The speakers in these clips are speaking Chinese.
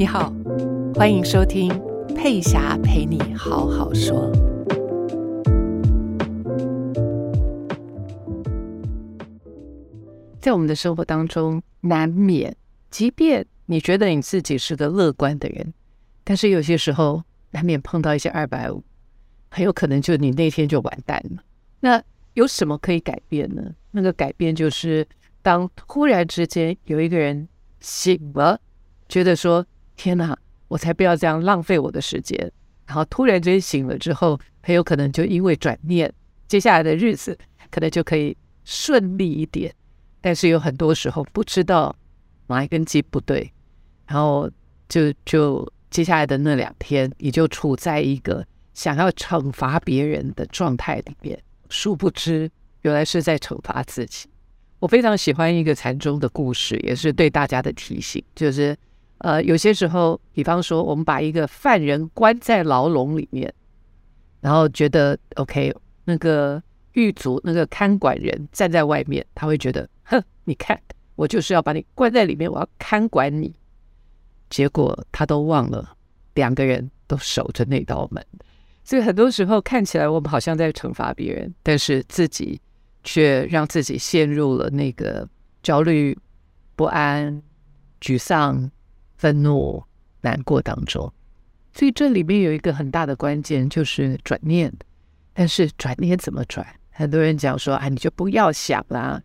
你好，欢迎收听佩霞陪你好好说。在我们的生活当中，难免，即便你觉得你自己是个乐观的人，但是有些时候难免碰到一些二百五，很有可能就你那天就完蛋了。那有什么可以改变呢？那个改变就是，当突然之间有一个人醒了，觉得说。天哪！我才不要这样浪费我的时间。然后突然间醒了之后，很有可能就因为转念，接下来的日子可能就可以顺利一点。但是有很多时候不知道哪一根筋不对，然后就就接下来的那两天，你就处在一个想要惩罚别人的状态里面。殊不知，原来是在惩罚自己。我非常喜欢一个禅宗的故事，也是对大家的提醒，就是。呃，有些时候，比方说，我们把一个犯人关在牢笼里面，然后觉得 OK，那个狱卒那个看管人站在外面，他会觉得，哼，你看，我就是要把你关在里面，我要看管你。结果他都忘了，两个人都守着那道门。所以很多时候看起来我们好像在惩罚别人，但是自己却让自己陷入了那个焦虑、不安、沮丧。愤怒、难过当中，所以这里面有一个很大的关键，就是转念。但是转念怎么转？很多人讲说：“啊，你就不要想啦。”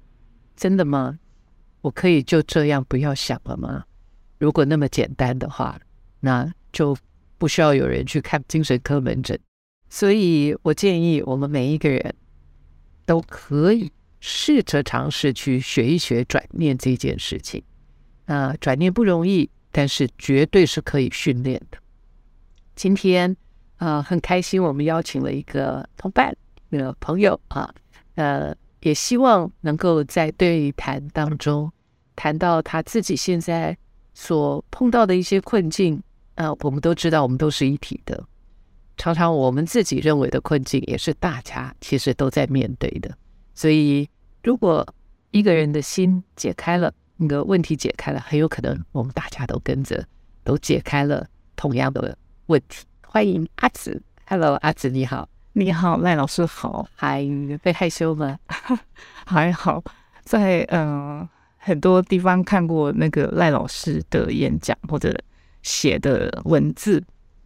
真的吗？我可以就这样不要想了吗？如果那么简单的话，那就不需要有人去看精神科门诊。所以我建议我们每一个人都可以试着尝试去学一学转念这件事情。那转念不容易。但是绝对是可以训练的。今天、呃，很开心，我们邀请了一个同伴、那个朋友啊，呃，也希望能够在对谈当中谈到他自己现在所碰到的一些困境。啊、呃，我们都知道，我们都是一体的。常常我们自己认为的困境，也是大家其实都在面对的。所以，如果一个人的心解开了，那个问题解开了，很有可能我们大家都跟着都解开了同样的问题。欢迎阿紫，Hello，阿紫你好，你好，赖老师好，还被害羞吗？还好，在嗯、呃、很多地方看过那个赖老师的演讲或者写的文字，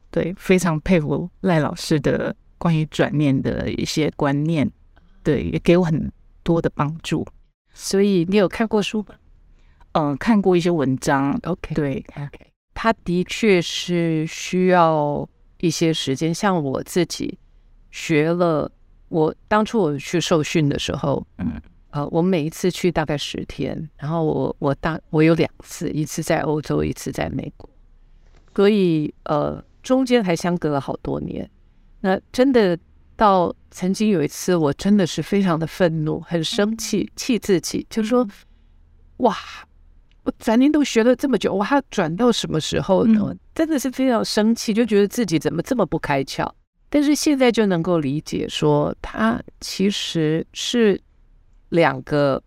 对，非常佩服赖老师的关于转念的一些观念，对，也给我很多的帮助。所以你有看过书吗？嗯，看过一些文章，OK，对，OK，他的确是需要一些时间。像我自己学了，我当初我去受训的时候，嗯，呃，我每一次去大概十天，然后我我大我有两次，一次在欧洲，一次在美国，所以呃中间还相隔了好多年。那真的到曾经有一次，我真的是非常的愤怒，很生气，气自己，就是说，哇。我转念都学了这么久，我还要转到什么时候呢？真的是非常生气，就觉得自己怎么这么不开窍。但是现在就能够理解说，它其实是两个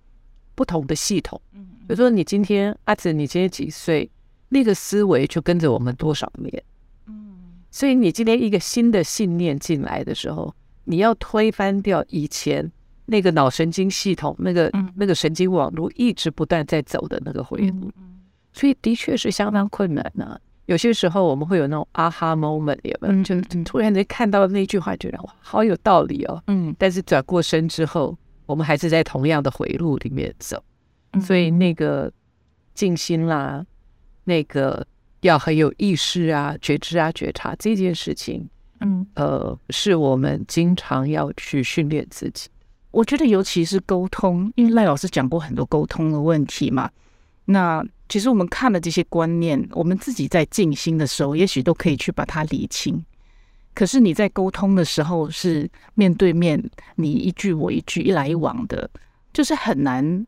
不同的系统。比如说，你今天阿紫，你今天几岁？那个思维就跟着我们多少年？所以你今天一个新的信念进来的时候，你要推翻掉以前。那个脑神经系统，那个那个神经网络一直不断在走的那个回路，所以的确是相当困难呢、啊。有些时候我们会有那种 aha moment，有没有？就突然间看到那句话，觉得哇，好有道理哦。嗯，但是转过身之后，我们还是在同样的回路里面走。所以那个静心啦，那个要很有意识啊、觉知啊、觉察这件事情，嗯，呃，是我们经常要去训练自己。我觉得，尤其是沟通，因为赖老师讲过很多沟通的问题嘛。那其实我们看了这些观念，我们自己在静心的时候，也许都可以去把它理清。可是你在沟通的时候，是面对面，你一句我一句，一来一往的，就是很难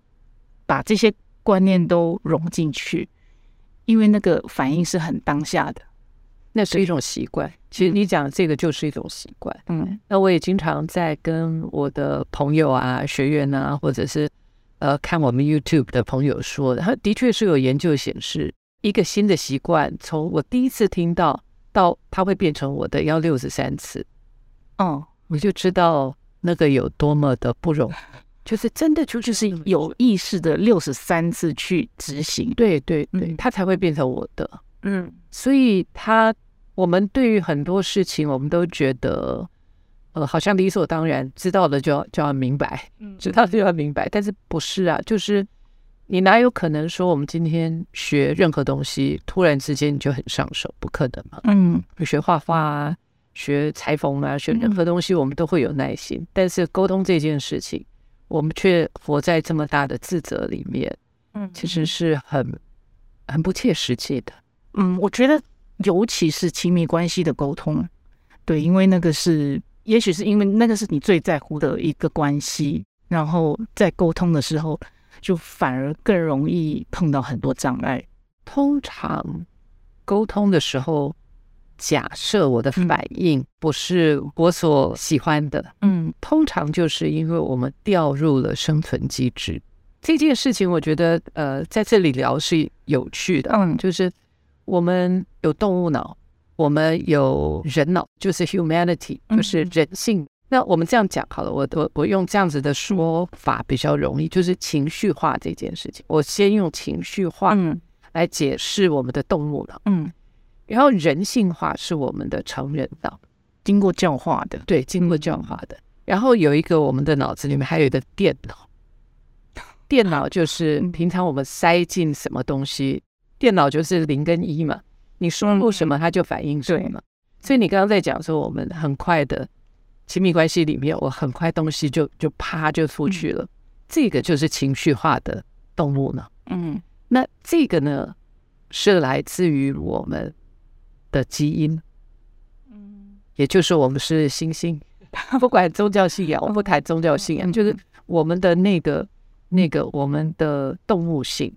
把这些观念都融进去，因为那个反应是很当下的。那是一种习惯，其实你讲这个就是一种习惯。嗯，那我也经常在跟我的朋友啊、学员啊，或者是呃看我们 YouTube 的朋友说，他的确是有研究显示，一个新的习惯，从我第一次听到到它会变成我的要六十三次，哦，我就知道那个有多么的不容易，就是真的就就是有意识的六十三次去执行，对对对，它才会变成我的。嗯，所以他我们对于很多事情，我们都觉得呃好像理所当然，知道了就要就要明白，知道就要明白，但是不是啊？就是。你哪有可能说我们今天学任何东西，突然之间你就很上手？不可能嘛。嗯，学画画啊，学裁缝啊，学任何东西，我们都会有耐心。嗯、但是沟通这件事情，我们却活在这么大的自责里面。嗯，其实是很很不切实际的。嗯，我觉得尤其是亲密关系的沟通，对，因为那个是，也许是因为那个是你最在乎的一个关系，然后在沟通的时候。就反而更容易碰到很多障碍。通常沟通的时候，假设我的反应不是我所喜欢的，嗯，通常就是因为我们掉入了生存机制。这件事情，我觉得呃，在这里聊是有趣的。嗯，就是我们有动物脑，我们有人脑，就是 humanity，就是人性。那我们这样讲好了，我我我用这样子的说法比较容易，就是情绪化这件事情。我先用情绪化来解释我们的动物脑，嗯，然后人性化是我们的成人脑，经过教化的，对，经过教化的。然后有一个我们的脑子里面还有一个电脑，电脑就是平常我们塞进什么东西，电脑就是零跟一嘛，你输入什么它就反应什么。所以你刚刚在讲说我们很快的。亲密关系里面，我很快东西就就啪就出去了，嗯、这个就是情绪化的动物呢。嗯，那这个呢是来自于我们的基因，嗯，也就是我们是猩猩，不管宗教信仰，我不谈宗教信仰，就是我们的那个那个我们的动物性。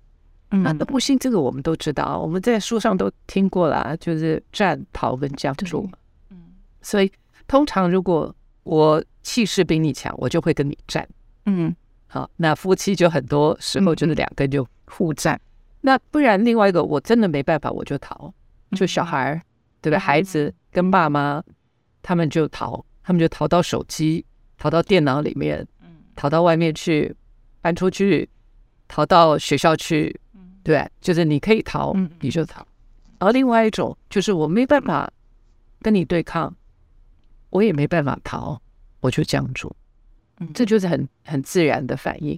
嗯，那动物性这个我们都知道，我们在书上都听过了，就是战、逃跟僵住。嗯，所以。通常，如果我气势比你强，我就会跟你战。嗯，好，那夫妻就很多时候就是两个人就互战。嗯、那不然，另外一个我真的没办法，我就逃。就小孩，嗯、对不对？孩子跟爸妈，他们就逃，他们就逃到手机，逃到电脑里面，逃到外面去，搬出去，逃到学校去。对，就是你可以逃，你就逃。而另外一种就是我没办法跟你对抗。我也没办法逃，我就僵住，嗯，这就是很很自然的反应。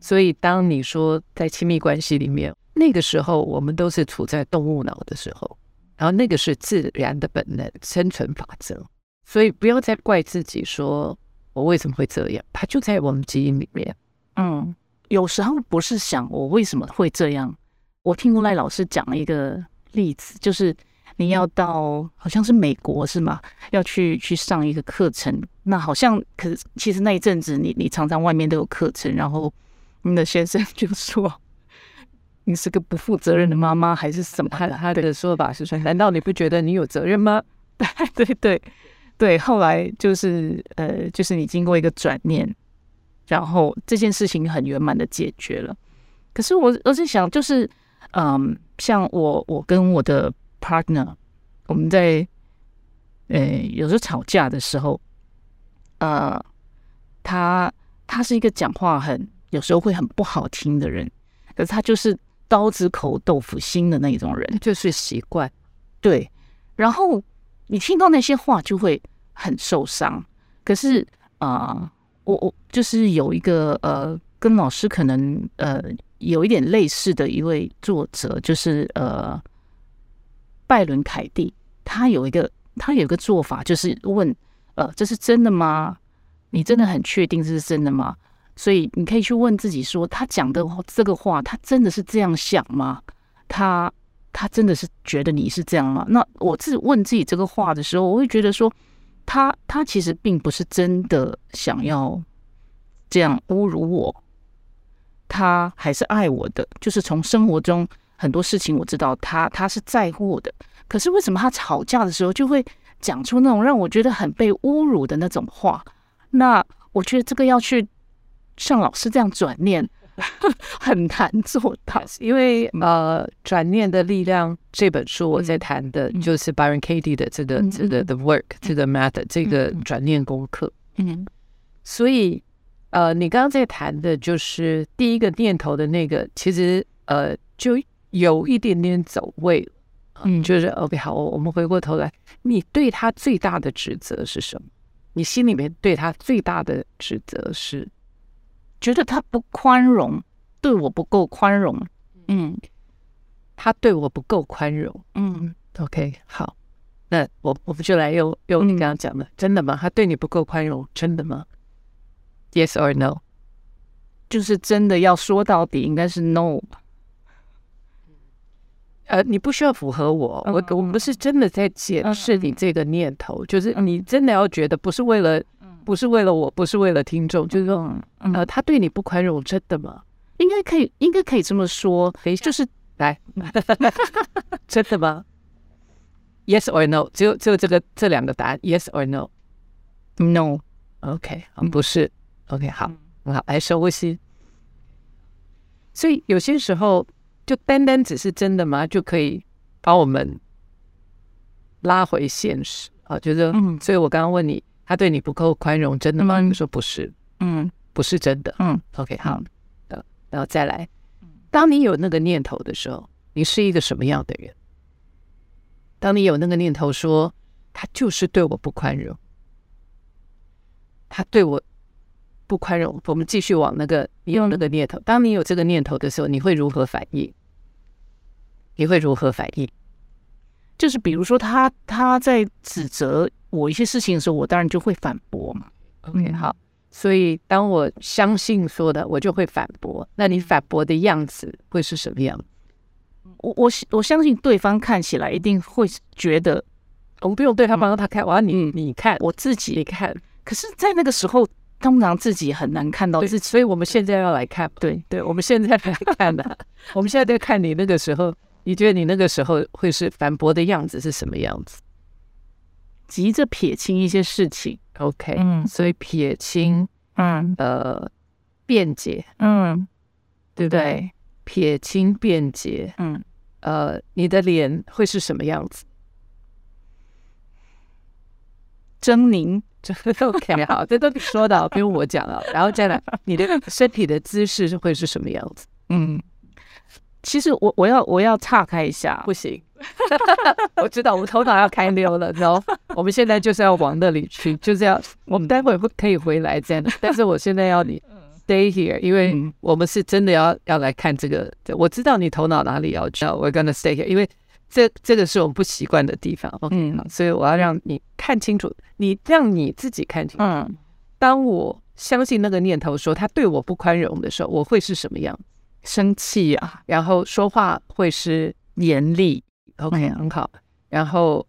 所以当你说在亲密关系里面，那个时候我们都是处在动物脑的时候，然后那个是自然的本能、生存法则。所以不要再怪自己，说我为什么会这样，它就在我们基因里面。嗯，有时候不是想我为什么会这样。我听过赖老师讲了一个例子，就是。你要到好像是美国是吗？要去去上一个课程，那好像可是其实那一阵子你你常常外面都有课程，然后你的先生 就说你是个不负责任的妈妈还是什么？他他的说法是说，难道你不觉得你有责任吗？对对对对，后来就是呃，就是你经过一个转念，然后这件事情很圆满的解决了。可是我我是想，就是嗯，像我我跟我的。partner，我们在呃有时候吵架的时候，呃，他他是一个讲话很有时候会很不好听的人，可是他就是刀子口豆腐心的那种人，就是习惯。对，然后你听到那些话就会很受伤。可是啊、呃，我我就是有一个呃，跟老师可能呃有一点类似的一位作者，就是呃。拜伦凯蒂，他有一个他有一个做法，就是问，呃，这是真的吗？你真的很确定这是真的吗？所以你可以去问自己说，他讲的这个话，他真的是这样想吗？他他真的是觉得你是这样吗？那我自己问自己这个话的时候，我会觉得说，他他其实并不是真的想要这样侮辱我，他还是爱我的，就是从生活中。很多事情我知道他他是在乎我的，可是为什么他吵架的时候就会讲出那种让我觉得很被侮辱的那种话？那我觉得这个要去像老师这样转念，很难做到。因为呃，《转念的力量》这本书我在谈的就是 Byron Katie 的这个这个 The Work 这个 Method 这个转念功课。嗯，所以呃，你刚刚在谈的就是第一个念头的那个，其实呃，就有一点点走位了。嗯，就是 OK，好，我们回过头来，你对他最大的指责是什么？你心里面对他最大的指责是觉得他不宽容，对我不够宽容。嗯，他对我不够宽容。嗯，OK，好，那我我们就来用用你刚刚讲的，嗯，真的吗？他对你不够宽容，真的吗？Yes or no？就是真的要说到底，应该是 no。呃，你不需要符合我，我我不是真的在检视你这个念头，就是你真的要觉得不是为了，不是为了我，不是为了听众，就是说，呃，他对你不宽容，真的吗？应该可以，应该可以这么说，就是来，真的吗？Yes or no？只有只有这个这两个答案，Yes or no？No。OK，不是。OK，好，很好，来深呼吸。所以有些时候。就单单只是真的吗？就可以把我们拉回现实啊？觉得嗯，所以我刚刚问你，他对你不够宽容，真的吗？你说不是，嗯，不是真的，嗯。OK，好的，然后再来，当你有那个念头的时候，你是一个什么样的人？当你有那个念头说他就是对我不宽容，他对我。不宽容，我们继续往那个你有那个念头。当你有这个念头的时候，你会如何反应？你会如何反应？就是比如说他他在指责我一些事情的时候，我当然就会反驳嘛。OK，好。所以当我相信说的，我就会反驳。那你反驳的样子会是什么样？我我我相信对方看起来一定会觉得，我们不用对他帮他看，我要你你看我自己你看。可是，在那个时候。通常自己很难看到自己，所以我们现在要来看。对对，我们现在来看的。我们现在在看你那个时候，你觉得你那个时候会是反驳的样子是什么样子？急着撇清一些事情。OK，嗯，所以撇清，嗯，呃，辩解，嗯，对不对？撇清辩解，嗯，呃，你的脸会是什么样子？狰獰。这 OK 好，这都你说的，不用我讲了。然后再来，你的身体的姿势是会是什么样子？嗯，其实我我要我要岔开一下，不行。我知道我们头脑要开溜了，然后我们现在就是要往那里去，就是要我们待会会可以回来这样。但是我现在要你 stay here，因为我们是真的要要来看这个。我知道你头脑哪里要去，We're gonna stay here，因为。这这个是我们不习惯的地方，OK，嗯，所以我要让你看清楚，你让你自己看清楚。嗯，当我相信那个念头说他对我不宽容的时候，我会是什么样？生气啊，然后说话会是严厉，OK，很好。然后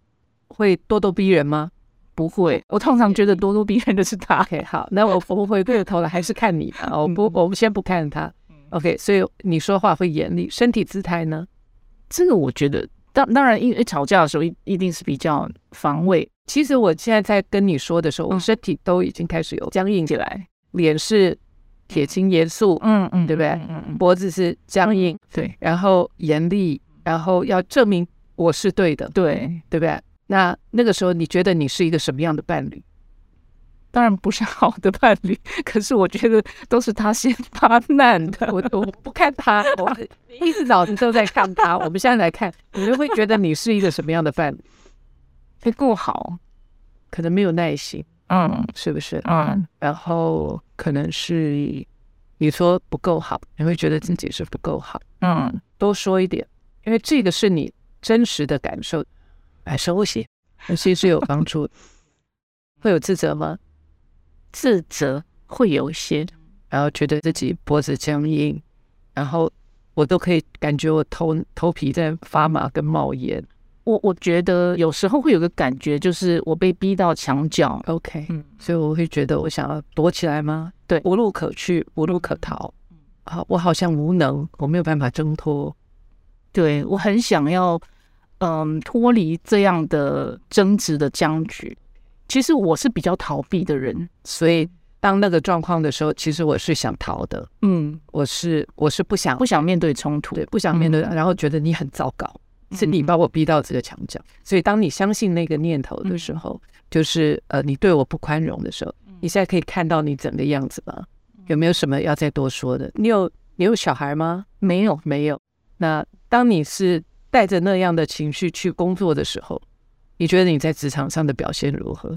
会咄咄逼人吗？不会，我通常觉得咄咄逼人的是他。OK，好，那我我们回过头来还是看你吧。我不，我们先不看他。OK，所以你说话会严厉，身体姿态呢？这个我觉得。当当然，一，一吵架的时候一一定是比较防卫。其实我现在在跟你说的时候，我身体都已经开始有僵硬起来，脸是铁青严肃，嗯嗯，对不对？嗯嗯，脖子是僵硬，对，然后严厉，然后要证明我是对的，对，对不对？那那个时候，你觉得你是一个什么样的伴侣？当然不是好的伴侣，可是我觉得都是他先发难的。我我不看他，我 一直脑子都在看他。我们现在来看，你就会觉得你是一个什么样的伴侣？会够好，可能没有耐心，嗯，是不是？嗯，然后可能是你说不够好，你会觉得自己是不够好，嗯，多说一点，因为这个是你真实的感受。哎，深呼吸，呼吸是有帮助的。会有自责吗？自责会有一些，然后觉得自己脖子僵硬，然后我都可以感觉我头头皮在发麻跟冒烟。我我觉得有时候会有个感觉，就是我被逼到墙角。OK，嗯，所以我会觉得我想要躲起来吗？对，无路可去，无路可逃。好，我好像无能，我没有办法挣脱。对，我很想要，嗯，脱离这样的争执的僵局。其实我是比较逃避的人，所以当那个状况的时候，其实我是想逃的，嗯，我是我是不想不想面对冲突，对，不想面对，然后觉得你很糟糕，是你把我逼到这个墙角。所以当你相信那个念头的时候，就是呃，你对我不宽容的时候，你现在可以看到你整个样子吗？有没有什么要再多说的？你有你有小孩吗？没有，没有。那当你是带着那样的情绪去工作的时候，你觉得你在职场上的表现如何？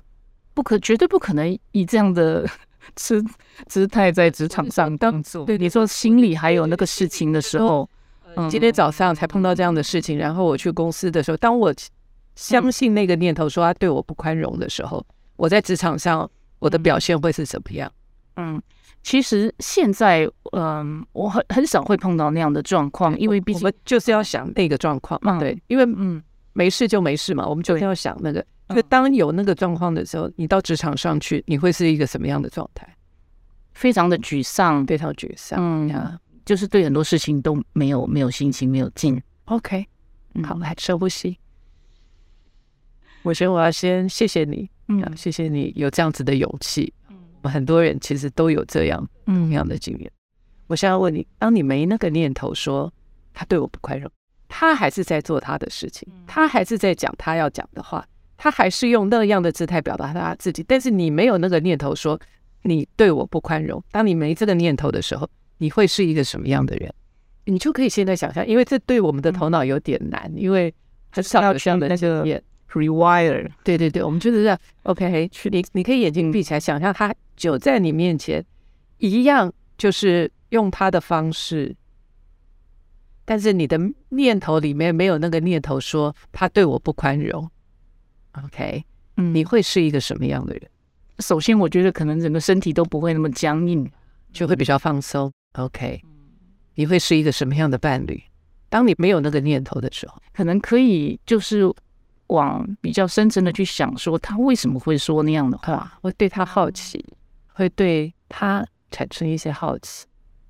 不可，绝对不可能以这样的。姿姿态在职场上工作，对你说心里还有那个事情的时候，嗯，今天早上才碰到这样的事情，然后我去公司的时候，当我相信那个念头说他对我不宽容的时候，我在职场上我的表现会是怎么样？嗯，其实现在嗯，我很很少会碰到那样的状况，因为毕竟我们就是要想那个状况嘛，对，因为嗯，没事就没事嘛，我们就要想那个。就当有那个状况的时候，你到职场上去，你会是一个什么样的状态？非常的沮丧，非常沮丧。嗯呀，就是对很多事情都没有没有心情，没有劲。OK，好，来深呼吸。我觉得，我要先谢谢你，嗯，谢谢你有这样子的勇气。嗯，很多人其实都有这样嗯样的经验。我现在问你，当你没那个念头说他对我不宽容，他还是在做他的事情，他还是在讲他要讲的话。他还是用那样的姿态表达他自己，但是你没有那个念头说你对我不宽容。当你没这个念头的时候，你会是一个什么样的人？你就可以现在想象，因为这对我们的头脑有点难，因为很少有这样的那个 rewire。对对对，我们就是这样。OK，去你你可以眼睛闭起来，想象他就在你面前，一样就是用他的方式，但是你的念头里面没有那个念头说他对我不宽容。OK，嗯，你会是一个什么样的人？首先，我觉得可能整个身体都不会那么僵硬，就会比较放松。OK，你会是一个什么样的伴侣？当你没有那个念头的时候，可能可以就是往比较深层的去想，说他为什么会说那样的话，会对他好奇，会对他产生一些好奇。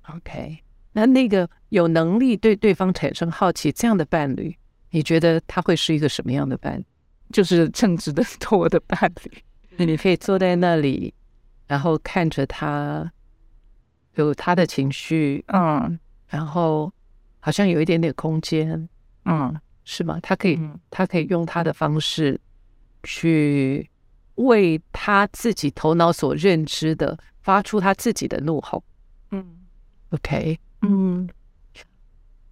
OK，那那个有能力对对方产生好奇这样的伴侣，你觉得他会是一个什么样的伴侣？就是称职的多的伴侣，你可以坐在那里，然后看着他，有他的情绪，嗯，然后好像有一点点空间，嗯，是吗？他可以，他可以用他的方式去为他自己头脑所认知的发出他自己的怒吼，嗯，OK，嗯，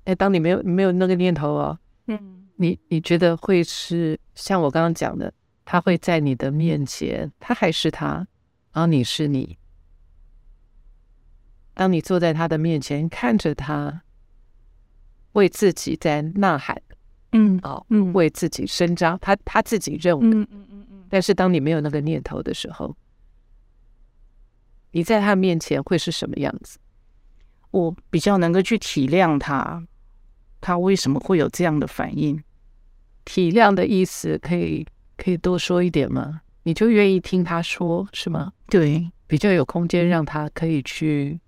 哎，当你没有没有那个念头哦，嗯。你你觉得会是像我刚刚讲的，他会在你的面前，他还是他，然后你是你。当你坐在他的面前，看着他，为自己在呐喊，嗯，哦，嗯，为自己伸张，他他自己认为，嗯嗯嗯嗯。但是当你没有那个念头的时候，你在他面前会是什么样子？我比较能够去体谅他。他为什么会有这样的反应？体谅的意思可以可以多说一点吗？你就愿意听他说是吗？对，比较有空间让他可以去，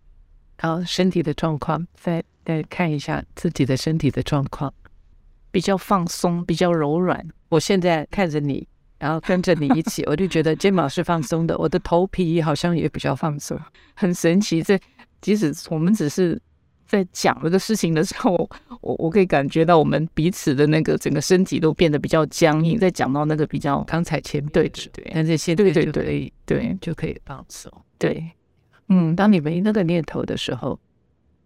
然后身体的状况，再再看一下自己的身体的状况，比较放松，比较柔软。我现在看着你，然后跟着你一起，我就觉得肩膀是放松的，我的头皮好像也比较放松，很神奇。这即使我们只是。在讲这个事情的时候，我我可以感觉到我们彼此的那个整个身体都变得比较僵硬。在讲到那个比较刚才前面对对，但是现在对对对对就可以放松。对，嗯，当你没那个念头的时候，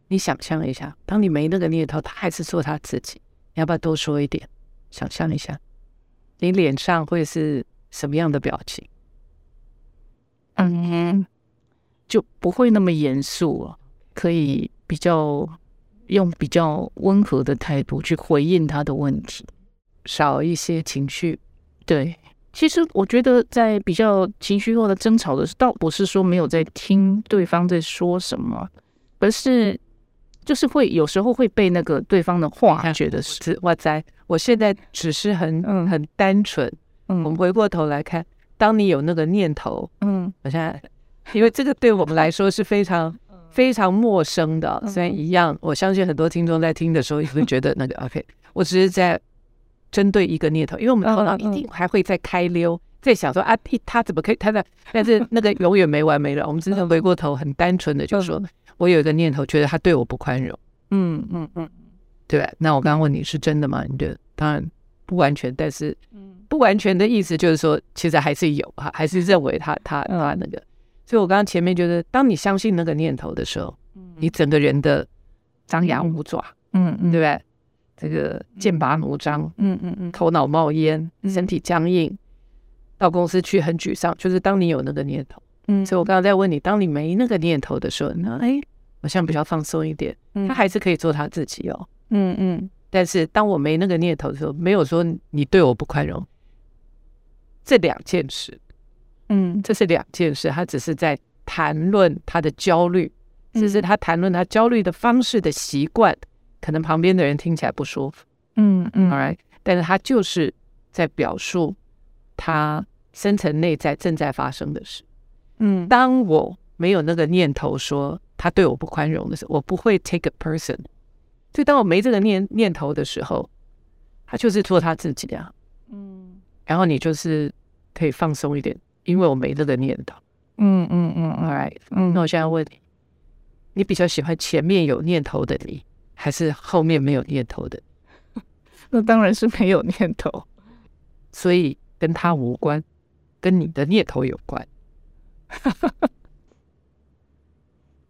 你想象一下，当你没那个念头，他还是做他自己。你要不要多说一点？想象一下，你脸上会是什么样的表情？嗯，就不会那么严肃了，可以。比较用比较温和的态度去回应他的问题，少一些情绪。对，其实我觉得在比较情绪化的争吵的时候，倒不是说没有在听对方在说什么，而是就是会有时候会被那个对方的话觉得是哇塞，我现在只是很嗯很单纯。嗯，我们回过头来看，当你有那个念头，嗯，我现在 因为这个对我们来说是非常。非常陌生的，虽然一样，我相信很多听众在听的时候也会觉得那个 OK。我只是在针对一个念头，因为我们头脑一定还会再开溜，在想说啊，他怎么可以他的？但是那个永远没完没了。我们真的回过头，很单纯的就说，我有一个念头，觉得他对我不宽容。嗯嗯嗯，对吧？那我刚刚问你是真的吗？你觉得当然不完全，但是不完全的意思就是说，其实还是有哈，还是认为他他他那个。所以我刚刚前面觉得，当你相信那个念头的时候，你整个人的张牙舞爪，嗯嗯，对不对？这个剑拔弩张，嗯嗯嗯，头脑冒烟，身体僵硬，到公司去很沮丧。就是当你有那个念头，嗯，所以我刚刚在问你，当你没那个念头的时候，那哎，好像比较放松一点。他还是可以做他自己哦，嗯嗯。但是当我没那个念头的时候，没有说你对我不宽容，这两件事，嗯，这是两件事。他只是在谈论他的焦虑，只是他谈论他焦虑的方式的习惯。可能旁边的人听起来不舒服，嗯嗯，All right，但是他就是在表述他深层内在正在发生的事。嗯，当我没有那个念头说他对我不宽容的时候，我不会 take a person。所以当我没这个念念头的时候，他就是做他自己的啊。嗯，然后你就是可以放松一点，因为我没这个念头。嗯嗯嗯，All right，嗯，那我现在问你，你比较喜欢前面有念头的你？还是后面没有念头的，那当然是没有念头，所以跟他无关，跟你的念头有关，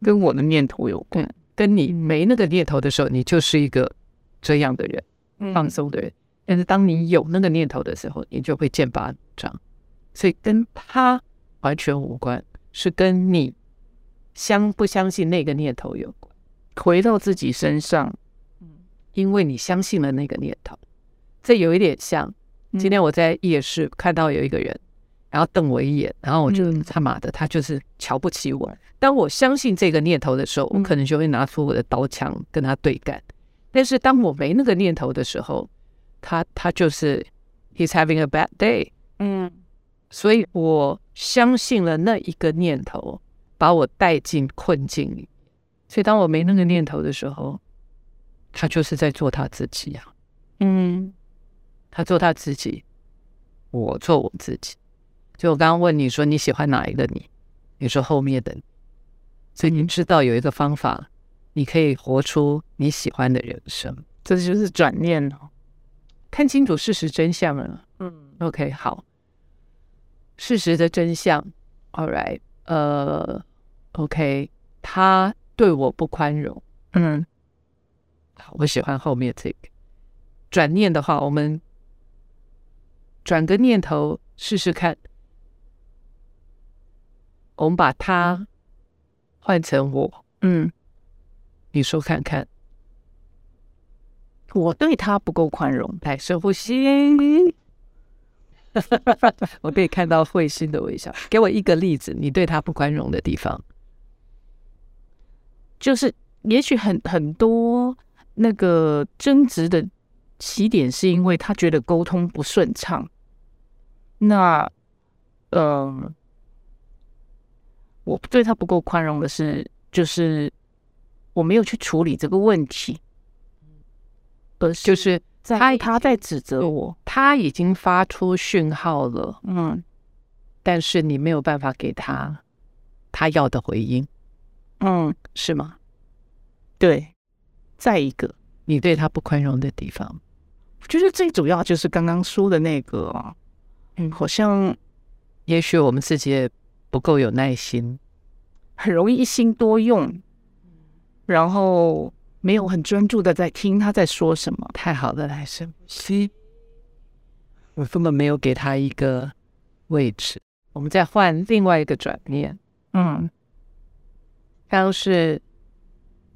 跟我的念头有关。跟你没那个念头的时候，你就是一个这样的人，放松的人。但是当你有那个念头的时候，你就会剑拔弩张。所以跟他完全无关，是跟你相不相信那个念头有关。回到自己身上，因为你相信了那个念头，这有一点像今天我在夜市看到有一个人，然后瞪我一眼，然后我就他妈的，他就是瞧不起我。当我相信这个念头的时候，我可能就会拿出我的刀枪跟他对干。但是当我没那个念头的时候，他他就是 he's having a bad day。嗯，所以我相信了那一个念头，把我带进困境里。所以，当我没那个念头的时候，他就是在做他自己呀。嗯，他做他自己，我做我自己。就我刚刚问你说你喜欢哪一个你？你说后面的你。所以，您知道有一个方法，你可以活出你喜欢的人生。这就是转念哦，看清楚事实真相了。嗯，OK，好。事实的真相，All right，呃，OK，他。对我不宽容，嗯，好，我喜欢后面这个。转念的话，我们转个念头试试看，我们把它换成我，嗯，你说看看，我对他不够宽容，来深呼吸，我可以看到会心的微笑，给我一个例子，你对他不宽容的地方。就是，也许很很多那个争执的起点，是因为他觉得沟通不顺畅。那，呃，我对他不够宽容的是，就是我没有去处理这个问题，而就是他他在指责我，他已经发出讯号了，嗯，但是你没有办法给他他要的回应。嗯，是吗？对，再一个，你对他不宽容的地方，我觉得最主要就是刚刚说的那个，嗯，好像也许我们自己也不够有耐心，很容易一心多用，然后没有很专注的在听他在说什么。太好了，来深呼吸，我根本没有给他一个位置。我们再换另外一个转念，嗯。刚刚是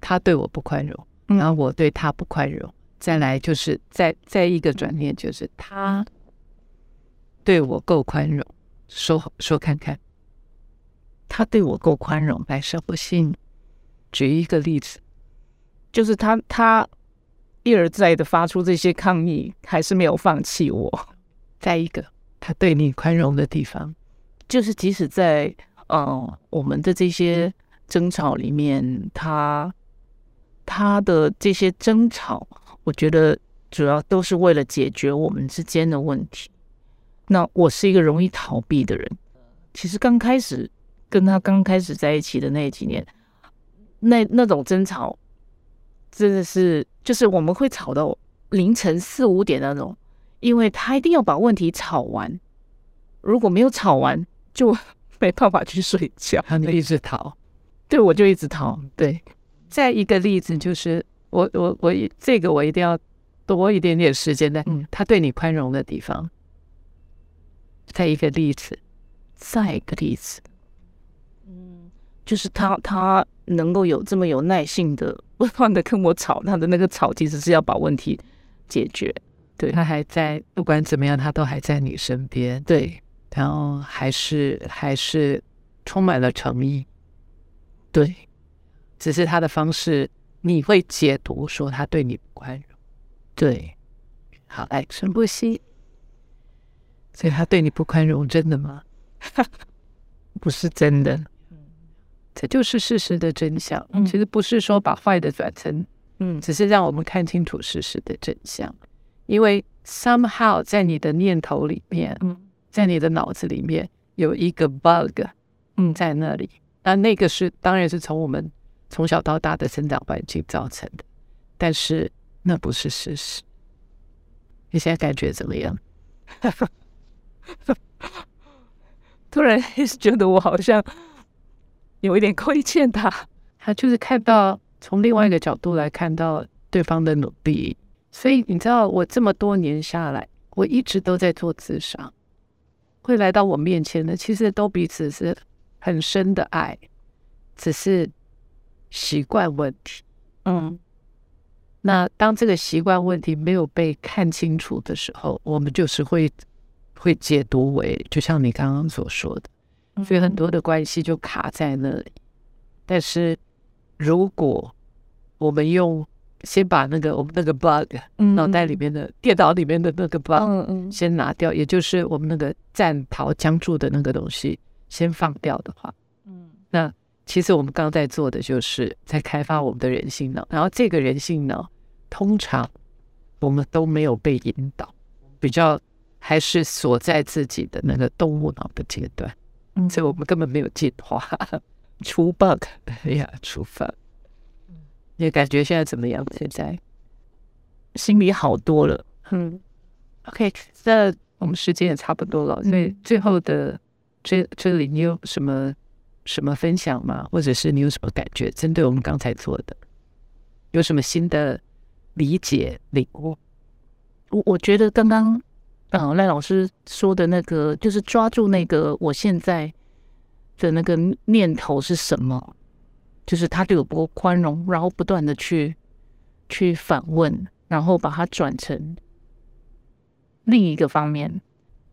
他对我不宽容，然后我对他不宽容。再来就是再再一个转念，就是他对我够宽容。说说看看，他对我够宽容，来深呼吸。举一个例子，就是他他一而再的发出这些抗议，还是没有放弃我。再一个，他对你宽容的地方，就是即使在嗯、呃、我们的这些。争吵里面，他他的这些争吵，我觉得主要都是为了解决我们之间的问题。那我是一个容易逃避的人。其实刚开始跟他刚开始在一起的那几年，那那种争吵，真的是就是我们会吵到凌晨四五点那种，因为他一定要把问题吵完，如果没有吵完，就 没办法去睡觉。他就一直逃，对，我就一直逃。对，再一个例子就是，我我我这个我一定要多一点点时间的。嗯，他对你宽容的地方。再一个例子，再一个例子，嗯，就是他他能够有这么有耐性的不断的跟我吵，他的那个吵其实是要把问题解决。对，他还在，不管怎么样，他都还在你身边。对，然后还是还是充满了诚意。对，只是他的方式，你会解读说他对你不宽容。对，好，来深呼吸。所以他对你不宽容，真的吗？不是真的，这就是事实的真相。嗯，其实不是说把坏的转成，嗯，只是让我们看清楚事实的真相。因为 somehow 在你的念头里面，嗯，在你的脑子里面有一个 bug，嗯，在那里。那那个是当然是从我们从小到大的生长环境造成的，但是那不是事实。你现在感觉怎么样？突然觉得我好像有一点亏欠他，他就是看到从另外一个角度来看到对方的努力，所以你知道我这么多年下来，我一直都在做自商，会来到我面前的，其实都彼此是很深的爱，只是习惯问题。嗯，那当这个习惯问题没有被看清楚的时候，我们就是会。会解读为，就像你刚刚所说的，所以很多的关系就卡在那里。但是，如果我们用先把那个我们那个 bug，脑袋里面的电脑里面的那个 bug，先拿掉，也就是我们那个战逃僵住的那个东西先放掉的话，嗯，那其实我们刚刚在做的就是在开发我们的人性脑，然后这个人性脑通常我们都没有被引导，比较。还是锁在自己的那个动物脑的阶段，嗯，所以我们根本没有进化，出 bug，哎呀，出 bug。你感觉现在怎么样？现在心里好多了。嗯，OK，那我们时间也差不多了，所以最后的这这里你有什么什么分享吗？或者是你有什么感觉？针对我们刚才做的，有什么新的理解领悟？我我觉得刚刚。啊，赖老师说的那个，就是抓住那个我现在的那个念头是什么？就是他对我不够宽容，然后不断的去去反问，然后把它转成另一个方面，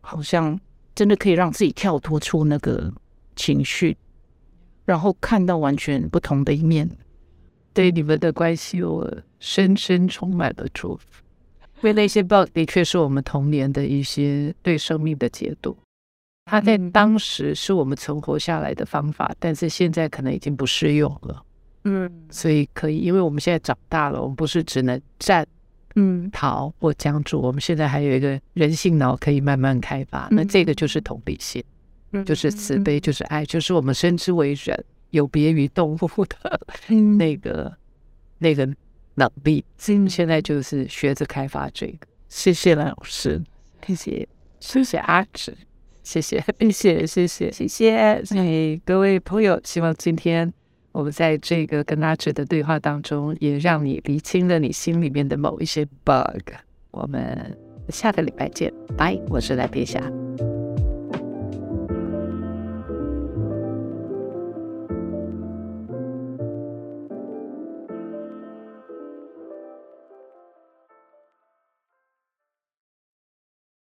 好像真的可以让自己跳脱出那个情绪，然后看到完全不同的一面。对你们的关系，我深深充满了祝福。因为那些 bug 的确是我们童年的一些对生命的解读，它在当时是我们存活下来的方法，但是现在可能已经不适用了。嗯，所以可以，因为我们现在长大了，我们不是只能战、嗯逃或僵住，我们现在还有一个人性脑可以慢慢开发。那这个就是同理心，就是慈悲，就是爱，就是我们生之为人有别于动物的那个那个。能力，现在就是学着开发这个。谢谢赖老师，谢谢，谢谢阿芷，谢谢，谢谢，谢谢，谢谢。各位朋友，希望今天我们在这个跟阿芷的对话当中，也让你理清了你心里面的某一些 bug。我们下个礼拜见，拜，我是赖佩霞。